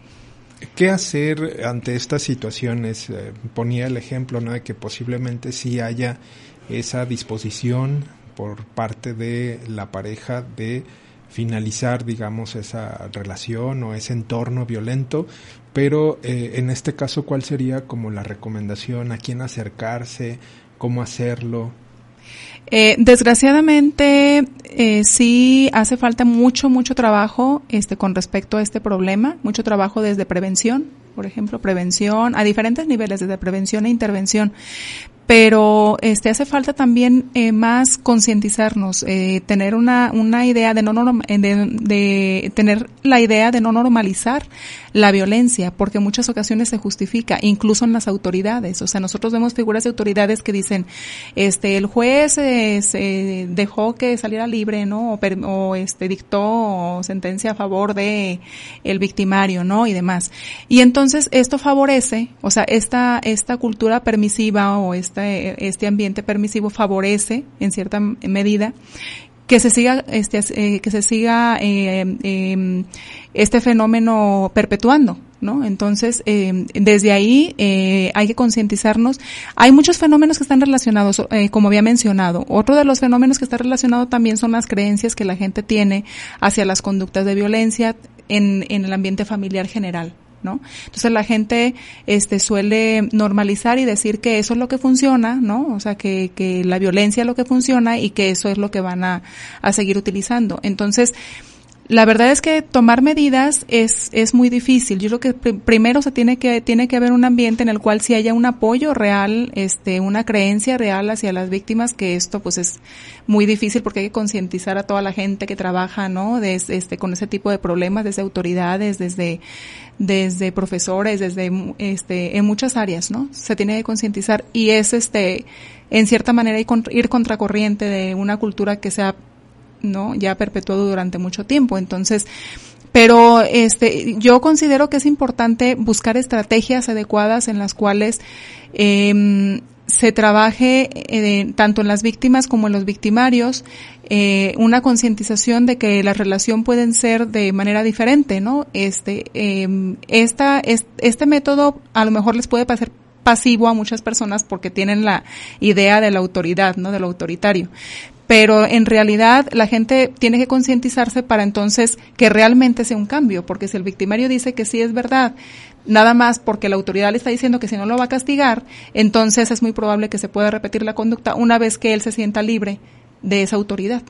¿Qué hacer ante estas situaciones? Eh, ponía el ejemplo, ¿no? De que posiblemente sí haya esa disposición por parte de la pareja de finalizar, digamos, esa relación o ese entorno violento, pero eh, en este caso, ¿cuál sería como la recomendación? ¿A quién acercarse? ¿Cómo hacerlo? Eh, desgraciadamente, eh, sí hace falta mucho, mucho trabajo este, con respecto a este problema, mucho trabajo desde prevención, por ejemplo, prevención, a diferentes niveles, desde prevención e intervención pero este hace falta también eh, más concientizarnos, eh, tener una, una idea de no de, de, tener la idea de no normalizar la violencia, porque en muchas ocasiones se justifica, incluso en las autoridades. O sea, nosotros vemos figuras de autoridades que dicen, este, el juez eh, se dejó que saliera libre, ¿no? O, o, este dictó sentencia a favor de el victimario, ¿no? Y demás. Y entonces esto favorece, o sea, esta esta cultura permisiva o esta este, este ambiente permisivo favorece en cierta medida que se siga este eh, que se siga eh, em, este fenómeno perpetuando ¿no? Entonces, em, desde ahí eh, hay que concientizarnos. Hay muchos fenómenos que están relacionados, como había mencionado. Otro de los fenómenos que está relacionado también son las creencias que la gente tiene hacia las conductas de violencia en, en el ambiente familiar general. ¿No? Entonces la gente este suele normalizar y decir que eso es lo que funciona, ¿no? O sea, que, que la violencia es lo que funciona y que eso es lo que van a, a seguir utilizando. Entonces, la verdad es que tomar medidas es, es muy difícil. Yo creo que primero se tiene que, tiene que haber un ambiente en el cual si haya un apoyo real, este, una creencia real hacia las víctimas, que esto pues es muy difícil porque hay que concientizar a toda la gente que trabaja, ¿no? Desde, este, con ese tipo de problemas, desde autoridades, desde, desde profesores, desde, este, en muchas áreas, ¿no? Se tiene que concientizar y es, este, en cierta manera ir contracorriente de una cultura que sea ¿no? Ya perpetuado durante mucho tiempo. Entonces, pero este, yo considero que es importante buscar estrategias adecuadas en las cuales eh, se trabaje eh, tanto en las víctimas como en los victimarios eh, una concientización de que la relación pueden ser de manera diferente, ¿no? Este, eh, esta, este método a lo mejor les puede parecer pasivo a muchas personas porque tienen la idea de la autoridad, ¿no? De lo autoritario pero en realidad la gente tiene que concientizarse para entonces que realmente sea un cambio, porque si el victimario dice que sí es verdad, nada más porque la autoridad le está diciendo que si no lo va a castigar, entonces es muy probable que se pueda repetir la conducta una vez que él se sienta libre de esa autoridad.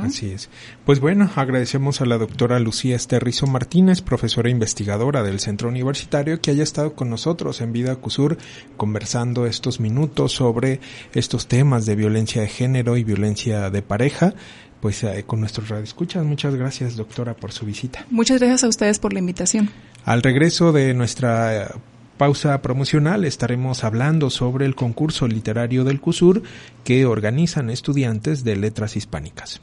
Así es. Pues bueno, agradecemos a la doctora Lucía Esterrizo Martínez, profesora investigadora del Centro Universitario, que haya estado con nosotros en Vida Cusur conversando estos minutos sobre estos temas de violencia de género y violencia de pareja. Pues eh, con nuestros radioescuchas, muchas gracias doctora por su visita. Muchas gracias a ustedes por la invitación. Al regreso de nuestra eh, pausa promocional estaremos hablando sobre el concurso literario del CUSUR que organizan estudiantes de letras hispánicas.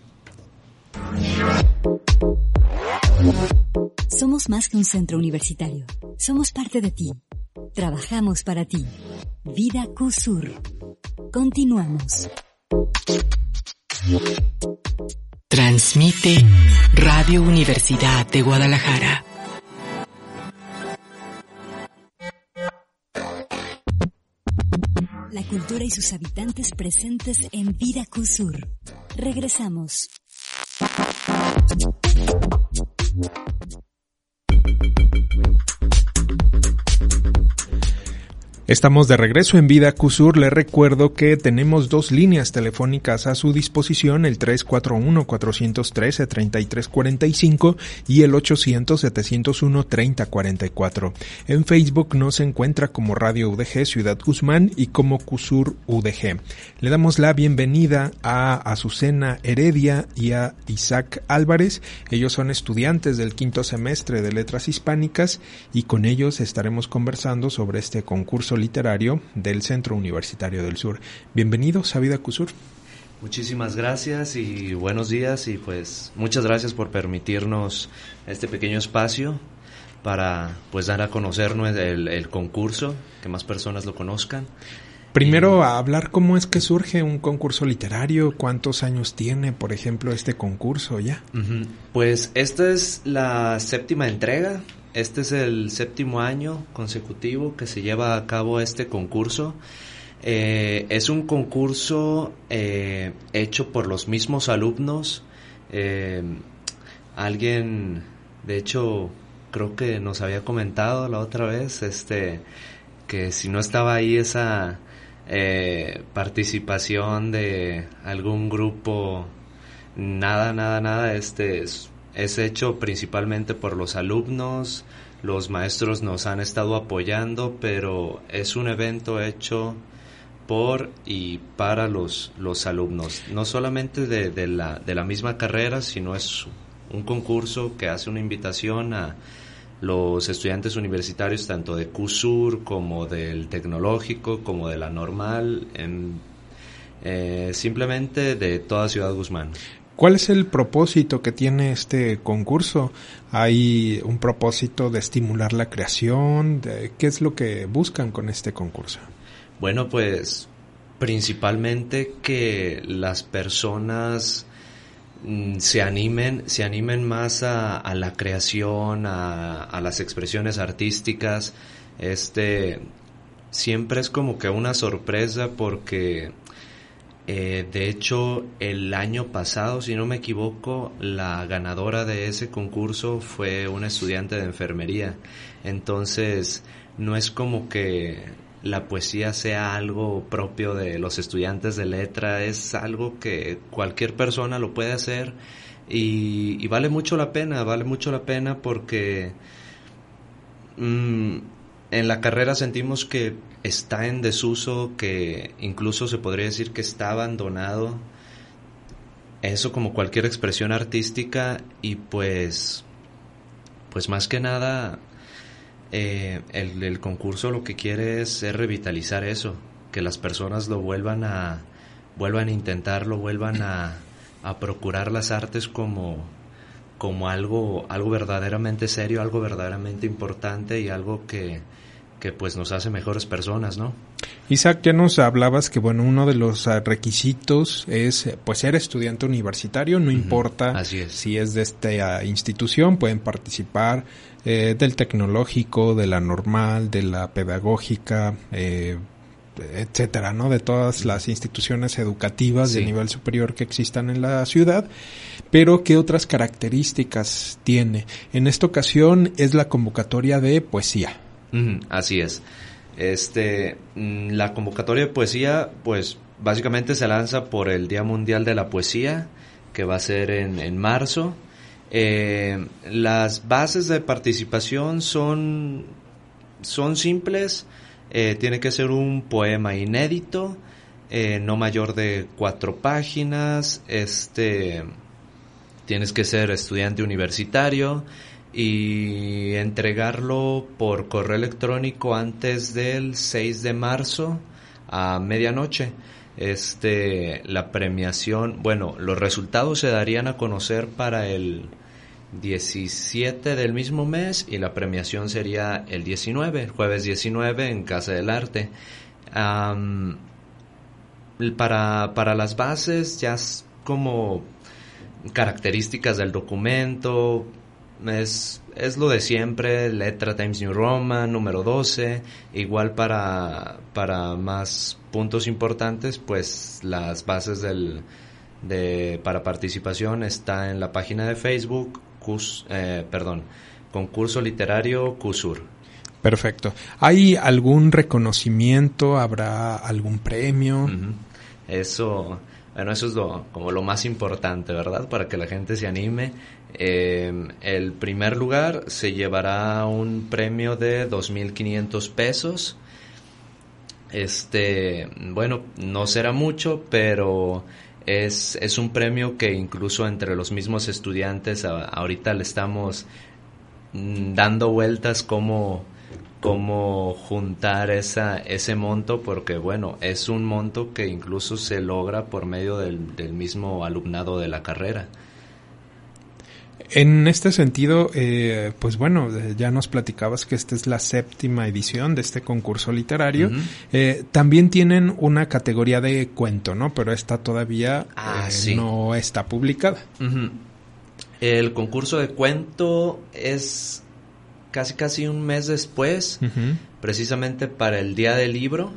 Somos más que un centro universitario. Somos parte de ti. Trabajamos para ti. Vida QSUR. Continuamos. Transmite Radio Universidad de Guadalajara. La cultura y sus habitantes presentes en Vida QSUR. Regresamos. Estamos de regreso en Vida Cusur. Le recuerdo que tenemos dos líneas telefónicas a su disposición, el 341-413-3345 y el 800-701-3044. En Facebook nos encuentra como Radio UDG Ciudad Guzmán y como Cusur UDG. Le damos la bienvenida a Azucena Heredia y a Isaac Álvarez. Ellos son estudiantes del quinto semestre de Letras Hispánicas y con ellos estaremos conversando sobre este concurso literario del Centro Universitario del Sur. Bienvenidos a Vida Cusur. Muchísimas gracias y buenos días y pues muchas gracias por permitirnos este pequeño espacio para pues dar a conocer el, el concurso, que más personas lo conozcan. Primero, a hablar cómo es que surge un concurso literario, cuántos años tiene, por ejemplo, este concurso ya. Pues esta es la séptima entrega, este es el séptimo año consecutivo que se lleva a cabo este concurso. Eh, es un concurso eh, hecho por los mismos alumnos. Eh, alguien, de hecho, creo que nos había comentado la otra vez, este, que si no estaba ahí esa participación de algún grupo, nada, nada, nada, este es es hecho principalmente por los alumnos, los maestros nos han estado apoyando, pero es un evento hecho por y para los, los alumnos, no solamente de, de, la, de la misma carrera, sino es un concurso que hace una invitación a los estudiantes universitarios tanto de CUSUR como del tecnológico como de la normal, en, eh, simplemente de toda Ciudad Guzmán. ¿Cuál es el propósito que tiene este concurso? ¿Hay un propósito de estimular la creación? ¿Qué es lo que buscan con este concurso? Bueno, pues principalmente que las personas mm, se animen, se animen más a, la creación, a, a, las expresiones artísticas. Este siempre es como que una sorpresa porque eh, de hecho, el año pasado, si no me equivoco, la ganadora de ese concurso fue una estudiante de enfermería. Entonces, no es como que la poesía sea algo propio de los estudiantes de letra, es algo que cualquier persona lo puede hacer y, vale mucho la pena, vale mucho la pena porque mm, en la carrera sentimos que está en desuso, que incluso se podría decir que está abandonado. Eso como cualquier expresión artística y pues, pues más que nada, eh, el, concurso lo que quiere es, revitalizar eso, que las personas lo vuelvan a, vuelvan a intentarlo, vuelvan a, a procurar las artes como, como algo, algo verdaderamente serio, algo verdaderamente importante y algo que, que pues nos hace mejores personas, ¿no? Isaac, ya nos hablabas que bueno, uno de los ah, requisitos es pues ser estudiante universitario, no importa si es de esta institución, pueden participar eh, del tecnológico, de la normal, de la pedagógica, eh, etcétera, ¿no? De todas las instituciones educativas de nivel superior que existan en la ciudad. Pero, ¿qué otras características tiene? En esta ocasión es la convocatoria de poesía así es. Este, mm, la convocatoria de poesía, pues básicamente se lanza por el Día Mundial de la Poesía, que va a ser en, marzo. Eh, las bases de participación son, son simples. Eh, tiene que ser un poema inédito, eh, no mayor de cuatro páginas. Este, tienes que ser estudiante universitario y entregarlo por correo electrónico antes del 6 de marzo a medianoche. Este, la premiación, bueno, los resultados se darían a conocer para el 17 del mismo mes y la premiación sería el 19, el jueves 19 en Casa del Arte. para, para las bases ya como características del documento, es, es lo de siempre, letra Times New Roman, número 12, igual para, para más puntos importantes, pues las bases del, de, para participación está en la página de Facebook, eh, perdón, concurso literario CUSUR. Perfecto. ¿Hay algún reconocimiento? ¿Habrá algún premio? Eso, bueno, eso es lo, como lo más importante, ¿verdad? Para que la gente se anime. Eh, el primer lugar se llevará un premio de 2.500 pesos. Este, bueno, no será mucho, pero es, es un premio que incluso entre los mismos estudiantes ahorita le estamos mm, dando vueltas como cómo juntar esa, ese monto, porque bueno, es un monto que incluso se logra por medio del, del mismo alumnado de la carrera. En este sentido, eh, pues bueno, ya nos platicabas que esta es la séptima edición de este concurso literario. eh, también tienen una categoría de cuento, ¿no? Pero esta todavía ah, eh, no está publicada. El concurso de cuento es casi casi un mes después, precisamente para el Día del Libro,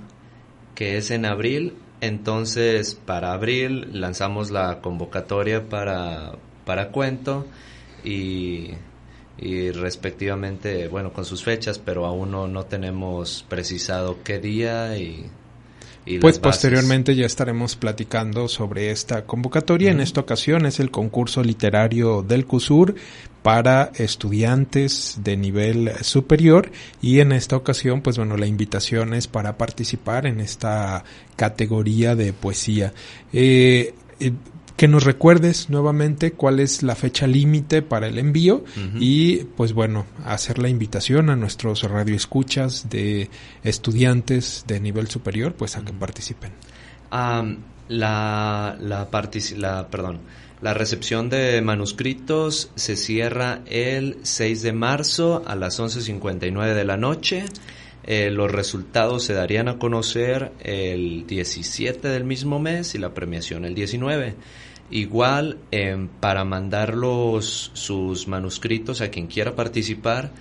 que es en abril. Entonces, para abril lanzamos la convocatoria para, para cuento y, y respectivamente, bueno, con sus fechas, pero aún no, no tenemos precisado qué día y... pues posteriormente ya estaremos platicando sobre esta convocatoria. En esta ocasión es el concurso literario del CUSUR para estudiantes de nivel superior y en esta ocasión pues bueno la invitación es para participar en esta categoría de poesía. Eh, eh, que nos recuerdes nuevamente cuál es la fecha límite para el envío y pues bueno, hacer la invitación a nuestros radioescuchas de estudiantes de nivel superior pues a que participen. la, la, la, perdón, la recepción de manuscritos se cierra el 6 de marzo a las 11.59 de la noche. Eh, los resultados se darían a conocer el 17 del mismo mes y la premiación el 19. Igual, em, para mandar sus manuscritos a quien quiera participar,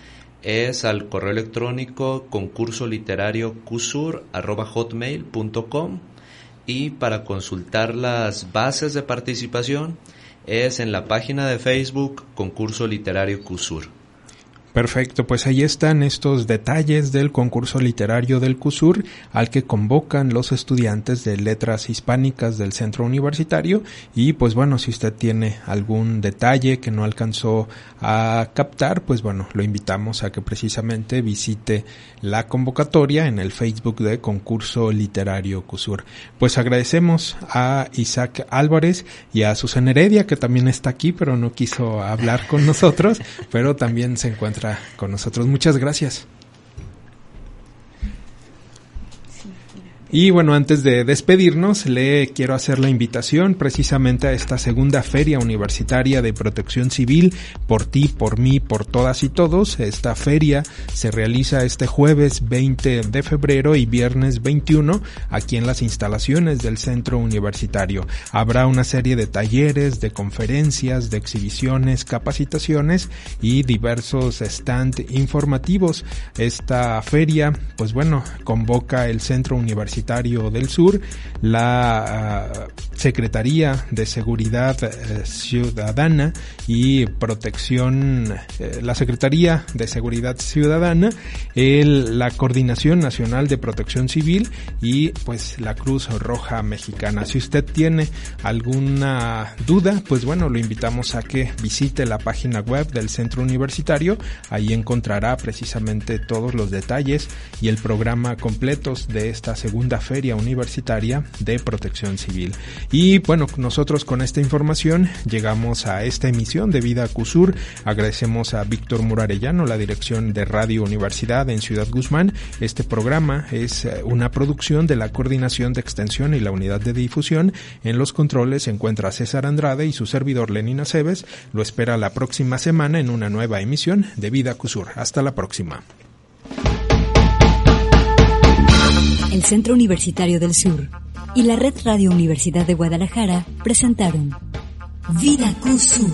es al correo electrónico concurso literario hotmail.com y para consultar las bases de participación es en la página de Facebook concurso literario CUSUR. Perfecto, pues ahí están estos detalles del concurso literario del CUSUR al que convocan los estudiantes de letras hispánicas del centro universitario y pues bueno, si usted tiene algún detalle que no alcanzó a captar, pues bueno, lo invitamos a que precisamente visite la convocatoria en el Facebook de concurso literario CUSUR. Pues agradecemos a Isaac Álvarez y a Susana Heredia que también está aquí pero no quiso hablar con nosotros, pero también se encuentra con nosotros. Muchas gracias. Y bueno, antes de despedirnos, le quiero hacer la invitación precisamente a esta segunda feria universitaria de protección civil, por ti, por mí, por todas y todos. Esta feria se realiza este jueves 20 de febrero y viernes 21 aquí en las instalaciones del centro universitario. Habrá una serie de talleres, de conferencias, de exhibiciones, capacitaciones y diversos stand informativos. Esta feria, pues bueno, convoca el centro universitario del Sur, la ah, Secretaría de Seguridad eh, Ciudadana y Protección, eh, la Secretaría de Seguridad Ciudadana, la Coordinación Nacional de Protección Civil y pues la Cruz Roja Mexicana. Si usted tiene alguna duda, pues bueno, lo invitamos a que visite la página web del Centro Universitario. Ahí encontrará precisamente todos los detalles y el programa completos de esta segunda Feria Universitaria de Protección Civil. Y bueno, nosotros con esta información llegamos a esta emisión de Vida CUSUR. Agradecemos a Víctor Murarellano, la dirección de Radio Universidad en Ciudad Guzmán. Este programa es eh, una producción de la Coordinación de Extensión y la Unidad de Difusión. En los controles se encuentra César Andrade y su servidor Lenin Aceves. Lo espera la próxima semana en una nueva emisión de Vida CUSUR. Hasta la próxima el Centro Universitario del Sur y la Red Radio Universidad de Guadalajara presentaron Vida Con Sur.